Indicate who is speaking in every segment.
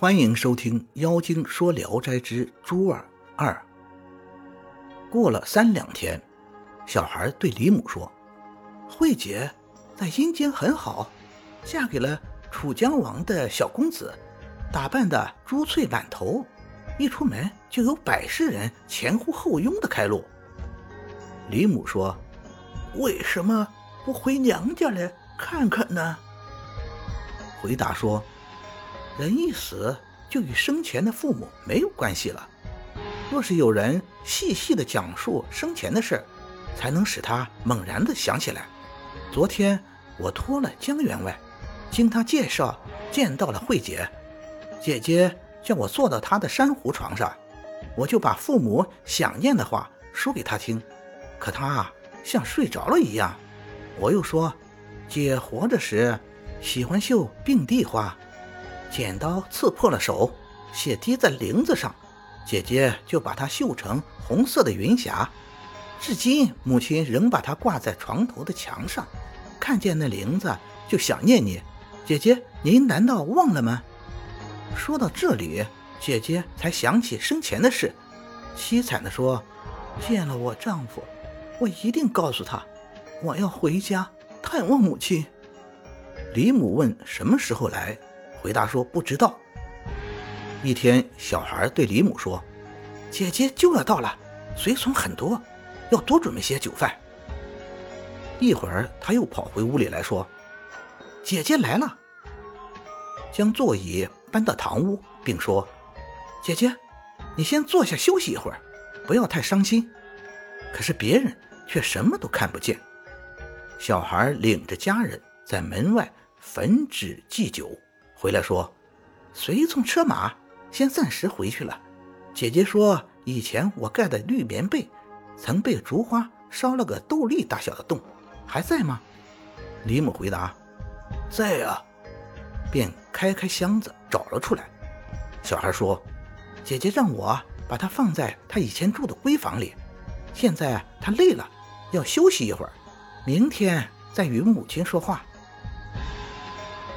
Speaker 1: 欢迎收听《妖精说聊斋之朱儿二》。过了三两天，小孩对李母说：“慧姐在阴间很好，嫁给了楚江王的小公子，打扮的珠翠满头，一出门就有百世人前呼后拥的开路。”李母说：“为什么不回娘家来看看呢？”回答说。人一死，就与生前的父母没有关系了。若是有人细细的讲述生前的事才能使他猛然的想起来。昨天我托了江员外，经他介绍见到了慧姐，姐姐叫我坐到她的珊瑚床上，我就把父母想念的话说给她听。可她啊，像睡着了一样。我又说，姐活着时喜欢绣并蒂花。剪刀刺破了手，血滴在铃子上，姐姐就把它绣成红色的云霞。至今，母亲仍把它挂在床头的墙上。看见那铃子，就想念你。姐姐，您难道忘了吗？说到这里，姐姐才想起生前的事，凄惨地说：“见了我丈夫，我一定告诉他，我要回家探望母亲。”李母问：“什么时候来？”回答说：“不知道。”一天，小孩对李母说：“姐姐就要到了，随从很多，要多准备些酒饭。”一会儿，他又跑回屋里来说：“姐姐来了。”将座椅搬到堂屋，并说：“姐姐，你先坐下休息一会儿，不要太伤心。”可是别人却什么都看不见。小孩领着家人在门外焚纸祭酒。回来说，随从车马先暂时回去了。姐姐说，以前我盖的绿棉被，曾被烛花烧了个豆粒大小的洞，还在吗？李母回答，在啊。便开开箱子找了出来。小孩说，姐姐让我把它放在她以前住的闺房里。现在她累了，要休息一会儿，明天再与母亲说话。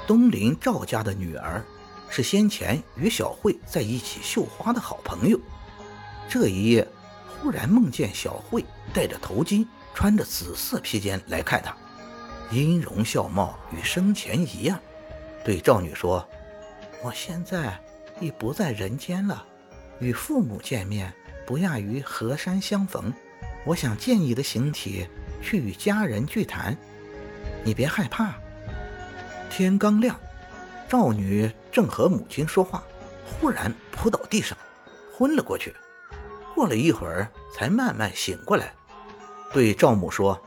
Speaker 1: 东邻赵家的女儿，是先前与小慧在一起绣花的好朋友。这一夜，忽然梦见小慧戴着头巾，穿着紫色披肩来看她，音容笑貌与生前一样。对赵女说：“我现在已不在人间了，与父母见面不亚于河山相逢。我想借你的形体去与家人聚谈，你别害怕。”天刚亮，赵女正和母亲说话，忽然扑倒地上，昏了过去。过了一会儿，才慢慢醒过来，对赵母说：“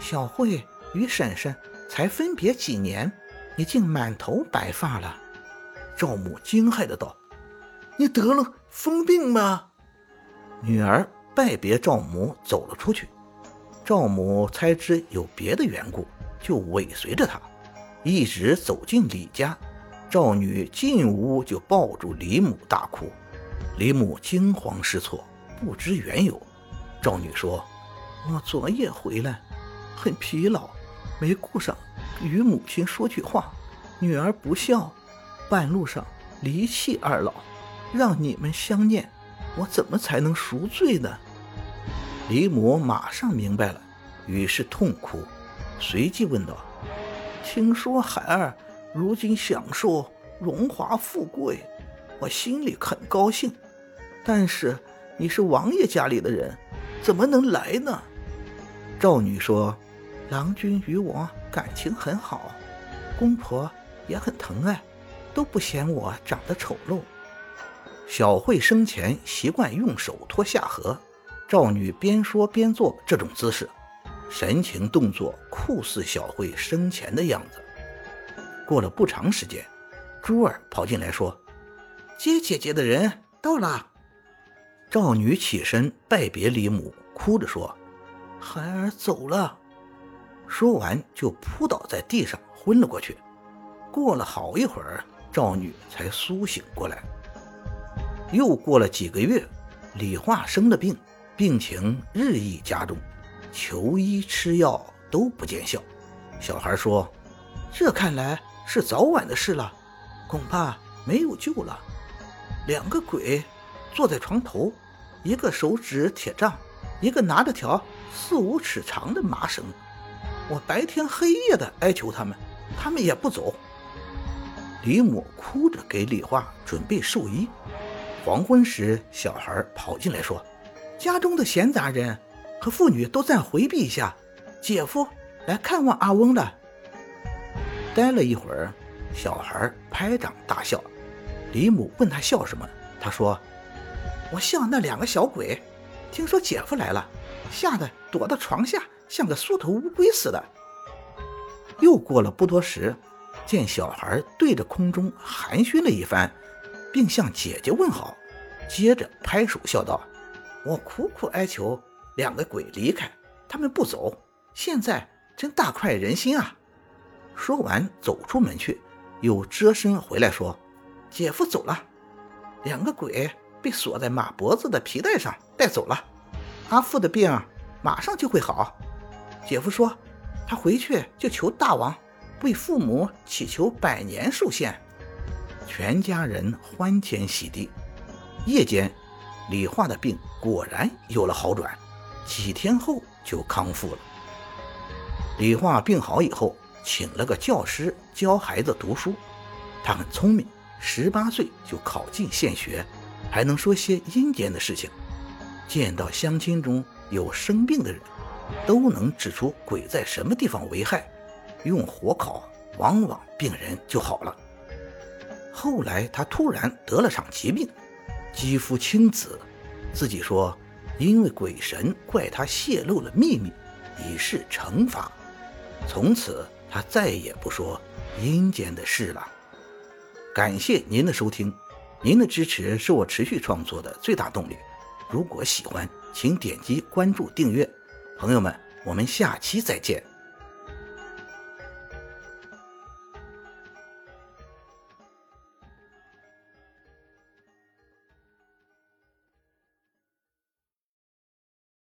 Speaker 1: 小慧与婶婶才分别几年，你竟满头白发了。”赵母惊骇的道：“你得了疯病吗？”女儿拜别赵母走了出去。赵母猜知有别的缘故，就尾随着她。一直走进李家，赵女进屋就抱住李母大哭。李母惊慌失措，不知缘由。赵女说：“我昨夜回来，很疲劳，没顾上与母亲说句话。女儿不孝，半路上离弃二老，让你们相念，我怎么才能赎罪呢？”李母马上明白了，于是痛哭，随即问道。听说孩儿如今享受荣华富贵，我心里很高兴。但是你是王爷家里的人，怎么能来呢？赵女说：“郎君与我感情很好，公婆也很疼爱，都不嫌我长得丑陋。”小慧生前习惯用手托下颌，赵女边说边做这种姿势。神情动作酷似小慧生前的样子。过了不长时间，珠儿跑进来说：“接姐姐的人到了。”赵女起身拜别李母，哭着说：“孩儿走了。”说完就扑倒在地上，昏了过去。过了好一会儿，赵女才苏醒过来。又过了几个月，李化生了病，病情日益加重。求医吃药都不见效，小孩说：“这看来是早晚的事了，恐怕没有救了。两个鬼坐在床头，一个手指铁杖，一个拿着条四五尺长的麻绳。我白天黑夜的哀求他们，他们也不走。李母哭着给李化准备寿衣。黄昏时，小孩跑进来说：“家中的闲杂人和妇女都暂回避一下，姐夫来看望阿翁了。”待了一会儿，小孩拍掌大笑。李母问他笑什么，他说：“我笑那两个小鬼，听说姐夫来了，吓得躲到床下，像个缩头乌龟似的。”又过了不多时，见小孩对着空中寒暄了一番，并向姐姐问好，接着拍手笑道：“我苦苦哀求两个鬼离开，他们不走，现在真大快人心啊！”说完走出门去，又折身回来说：“姐夫走了，两个鬼被锁在马脖子的皮带上带走了，阿父的病马上就会好。姐夫说。”他回去就求大王为父母祈求百年寿限，全家人欢天喜地。夜间，李化的病果然有了好转，几天后就康复了。李化病好以后，请了个教师教孩子读书。他很聪明，十八岁就考进县学，还能说些阴间的事情。见到乡亲中有生病的人。都能指出鬼在什么地方为害，用火烤，往往病人就好了。后来他突然得了场疾病，肌肤青紫，自己说因为鬼神怪他泄露了秘密，以示惩罚。从此他再也不说阴间的事了。感谢您的收听，您的支持是我持续创作的最大动力。如果喜欢，请点击关注订阅。朋友们，我们下期再见。